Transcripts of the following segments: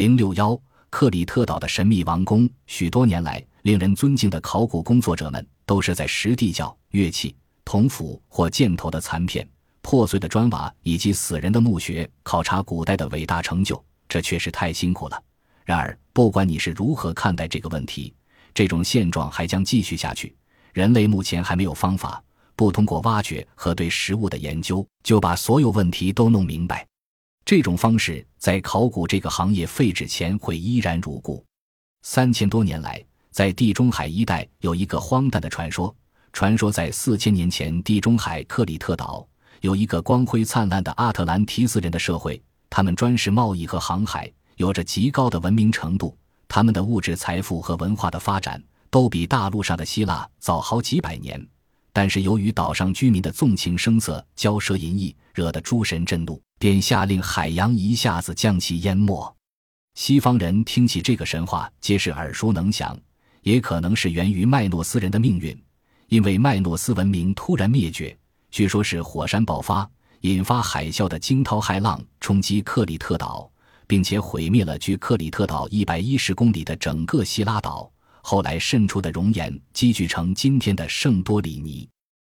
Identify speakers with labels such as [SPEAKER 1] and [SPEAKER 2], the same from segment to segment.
[SPEAKER 1] 零六幺克里特岛的神秘王宫，许多年来令人尊敬的考古工作者们都是在石地窖、乐器、铜斧或箭头的残片、破碎的砖瓦以及死人的墓穴考察古代的伟大成就，这确实太辛苦了。然而，不管你是如何看待这个问题，这种现状还将继续下去。人类目前还没有方法，不通过挖掘和对实物的研究，就把所有问题都弄明白。这种方式在考古这个行业废止前会依然如故。三千多年来，在地中海一带有一个荒诞的传说：传说在四千年前，地中海克里特岛有一个光辉灿烂的阿特兰提斯人的社会，他们专事贸易和航海，有着极高的文明程度。他们的物质财富和文化的发展都比大陆上的希腊早好几百年。但是由于岛上居民的纵情声色、骄奢淫逸，惹得诸神震怒，便下令海洋一下子将其淹没。西方人听起这个神话，皆是耳熟能详，也可能是源于麦诺斯人的命运。因为麦诺斯文明突然灭绝，据说是火山爆发，引发海啸的惊涛骇浪冲击克里特岛，并且毁灭了距克里特岛一百一十公里的整个希拉岛。后来渗出的熔岩积聚成今天的圣多里尼。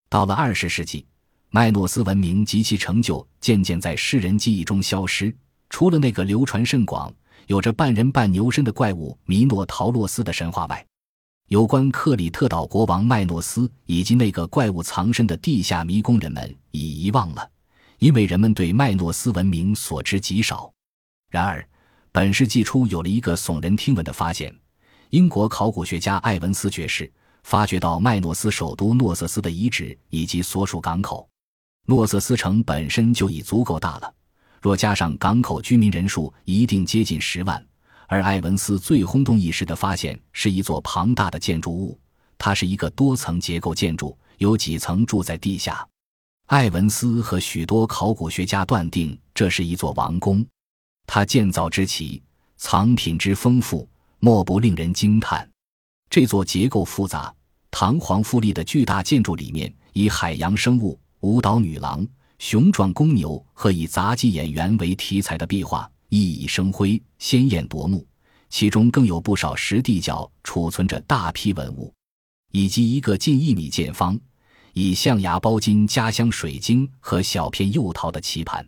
[SPEAKER 1] 到了二十世纪，麦诺斯文明及其成就渐渐在世人记忆中消失。除了那个流传甚广、有着半人半牛身的怪物米诺陶洛斯的神话外，有关克里特岛国王麦诺斯以及那个怪物藏身的地下迷宫，人们已遗忘了，因为人们对麦诺斯文明所知极少。然而，本世纪初有了一个耸人听闻的发现。英国考古学家艾文斯爵士发掘到麦诺斯首都诺瑟斯的遗址以及所属港口。诺瑟斯城本身就已足够大了，若加上港口居民人数，一定接近十万。而艾文斯最轰动一时的发现是一座庞大的建筑物，它是一个多层结构建筑，有几层住在地下。艾文斯和许多考古学家断定，这是一座王宫。它建造之奇，藏品之丰富。莫不令人惊叹。这座结构复杂、堂皇富丽的巨大建筑里面，以海洋生物、舞蹈女郎、雄壮公牛和以杂技演员为题材的壁画熠熠生辉、鲜艳夺目。其中更有不少石地窖储存着大批文物，以及一个近一米见方、以象牙包金加镶水晶和小片釉陶的棋盘。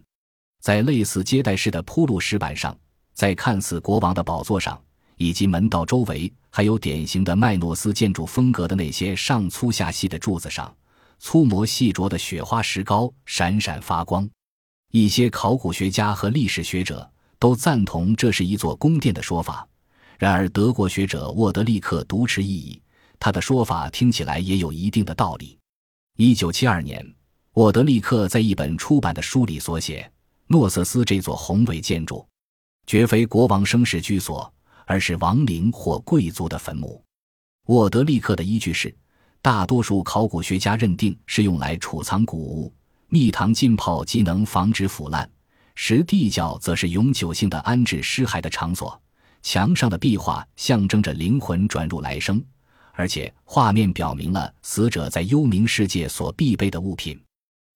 [SPEAKER 1] 在类似接待式的铺路石板上，在看似国王的宝座上。以及门道周围，还有典型的麦诺斯建筑风格的那些上粗下细的柱子上，粗磨细琢的雪花石膏闪闪发光。一些考古学家和历史学者都赞同这是一座宫殿的说法。然而，德国学者沃德利克独持异议，他的说法听起来也有一定的道理。一九七二年，沃德利克在一本出版的书里所写：“诺瑟斯这座宏伟建筑，绝非国王生世居所。”而是亡灵或贵族的坟墓。沃德利克的依据是，大多数考古学家认定是用来储藏谷物、蜜糖浸泡，即能防止腐烂；石地窖则是永久性的安置尸骸的场所。墙上的壁画象征着灵魂转入来生，而且画面表明了死者在幽冥世界所必备的物品。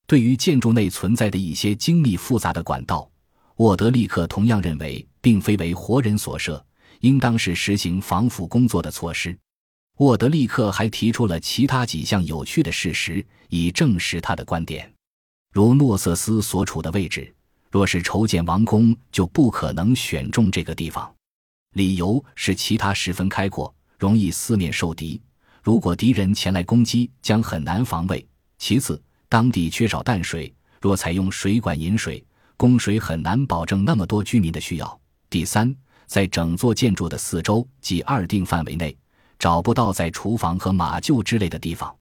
[SPEAKER 1] 对于建筑内存在的一些精密复杂的管道，沃德利克同样认为，并非为活人所设。应当是实行防腐工作的措施。沃德利克还提出了其他几项有趣的事实，以证实他的观点。如诺瑟斯所处的位置，若是筹建王宫，就不可能选中这个地方。理由是其他十分开阔，容易四面受敌。如果敌人前来攻击，将很难防卫。其次，当地缺少淡水，若采用水管引水供水，很难保证那么多居民的需要。第三。在整座建筑的四周及二定范围内，找不到在厨房和马厩之类的地方。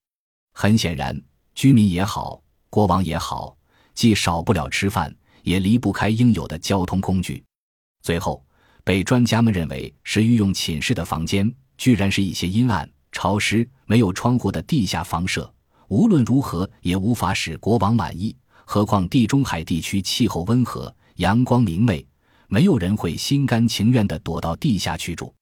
[SPEAKER 1] 很显然，居民也好，国王也好，既少不了吃饭，也离不开应有的交通工具。最后，被专家们认为是御用寝室的房间，居然是一些阴暗、潮湿、没有窗户的地下房舍。无论如何，也无法使国王满意。何况地中海地区气候温和，阳光明媚。没有人会心甘情愿地躲到地下去住。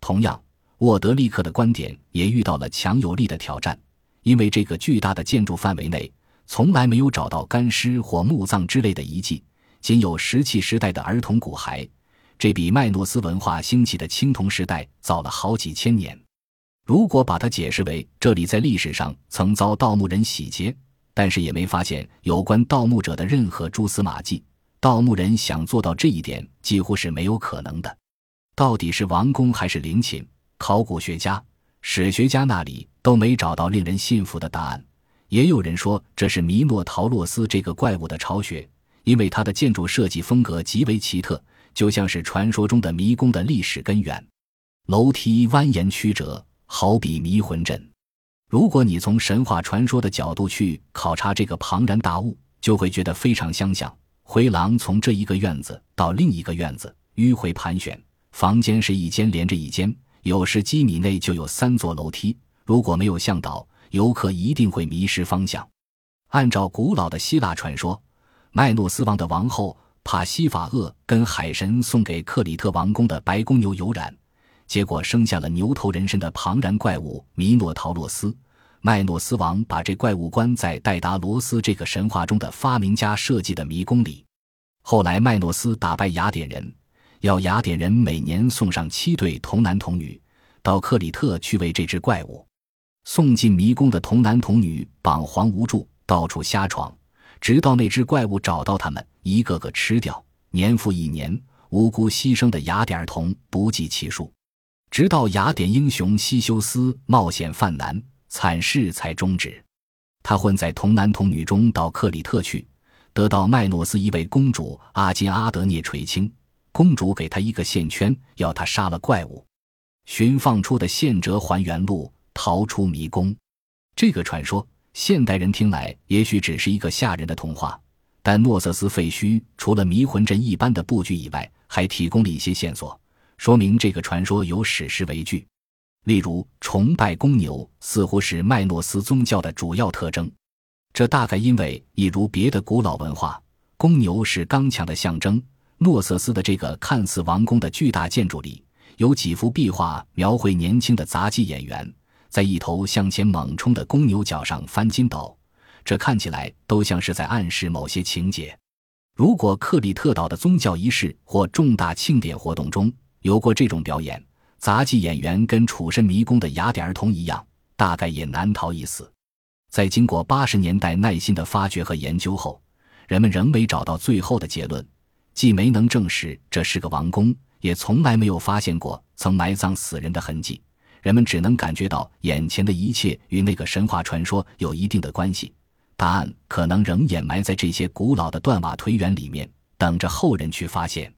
[SPEAKER 1] 同样，沃德利克的观点也遇到了强有力的挑战，因为这个巨大的建筑范围内从来没有找到干尸或墓葬之类的遗迹，仅有石器时代的儿童骨骸，这比麦诺斯文化兴起的青铜时代早了好几千年。如果把它解释为这里在历史上曾遭盗墓人洗劫，但是也没发现有关盗墓者的任何蛛丝马迹，盗墓人想做到这一点几乎是没有可能的。到底是王宫还是陵寝？考古学家、史学家那里都没找到令人信服的答案。也有人说这是弥诺陶洛斯这个怪物的巢穴，因为它的建筑设计风格极为奇特，就像是传说中的迷宫的历史根源。楼梯蜿蜒曲折。好比迷魂阵，如果你从神话传说的角度去考察这个庞然大物，就会觉得非常相像。回廊从这一个院子到另一个院子迂回盘旋，房间是一间连着一间，有时几米内就有三座楼梯。如果没有向导，游客一定会迷失方向。按照古老的希腊传说，麦诺斯王的王后帕西法厄跟海神送给克里特王宫的白公牛有染。结果生下了牛头人身的庞然怪物弥诺陶洛斯。麦诺斯王把这怪物关在戴达罗斯这个神话中的发明家设计的迷宫里。后来麦诺斯打败雅典人，要雅典人每年送上七对童男童女到克里特去喂这只怪物。送进迷宫的童男童女绑黄无助，到处瞎闯，直到那只怪物找到他们，一个个吃掉。年复一年，无辜牺牲的雅典儿童不计其数。直到雅典英雄西修斯冒险犯难，惨事才终止。他混在童男童女中到克里特去，得到麦诺斯一位公主阿金阿德涅垂青。公主给他一个线圈，要他杀了怪物，寻放出的线折还原路，逃出迷宫。这个传说，现代人听来也许只是一个吓人的童话，但诺瑟斯废墟除了迷魂阵一般的布局以外，还提供了一些线索。说明这个传说有史实为据，例如崇拜公牛似乎是麦诺斯宗教的主要特征，这大概因为一如别的古老文化，公牛是刚强的象征。诺瑟斯的这个看似王宫的巨大建筑里，有几幅壁画描绘年轻的杂技演员在一头向前猛冲的公牛角上翻筋斗，这看起来都像是在暗示某些情节。如果克里特岛的宗教仪式或重大庆典活动中，有过这种表演，杂技演员跟处身迷宫的雅典儿童一样，大概也难逃一死。在经过八十年代耐心的发掘和研究后，人们仍没找到最后的结论，既没能证实这是个王宫，也从来没有发现过曾埋葬死人的痕迹。人们只能感觉到眼前的一切与那个神话传说有一定的关系。答案可能仍掩埋在这些古老的断瓦颓垣里面，等着后人去发现。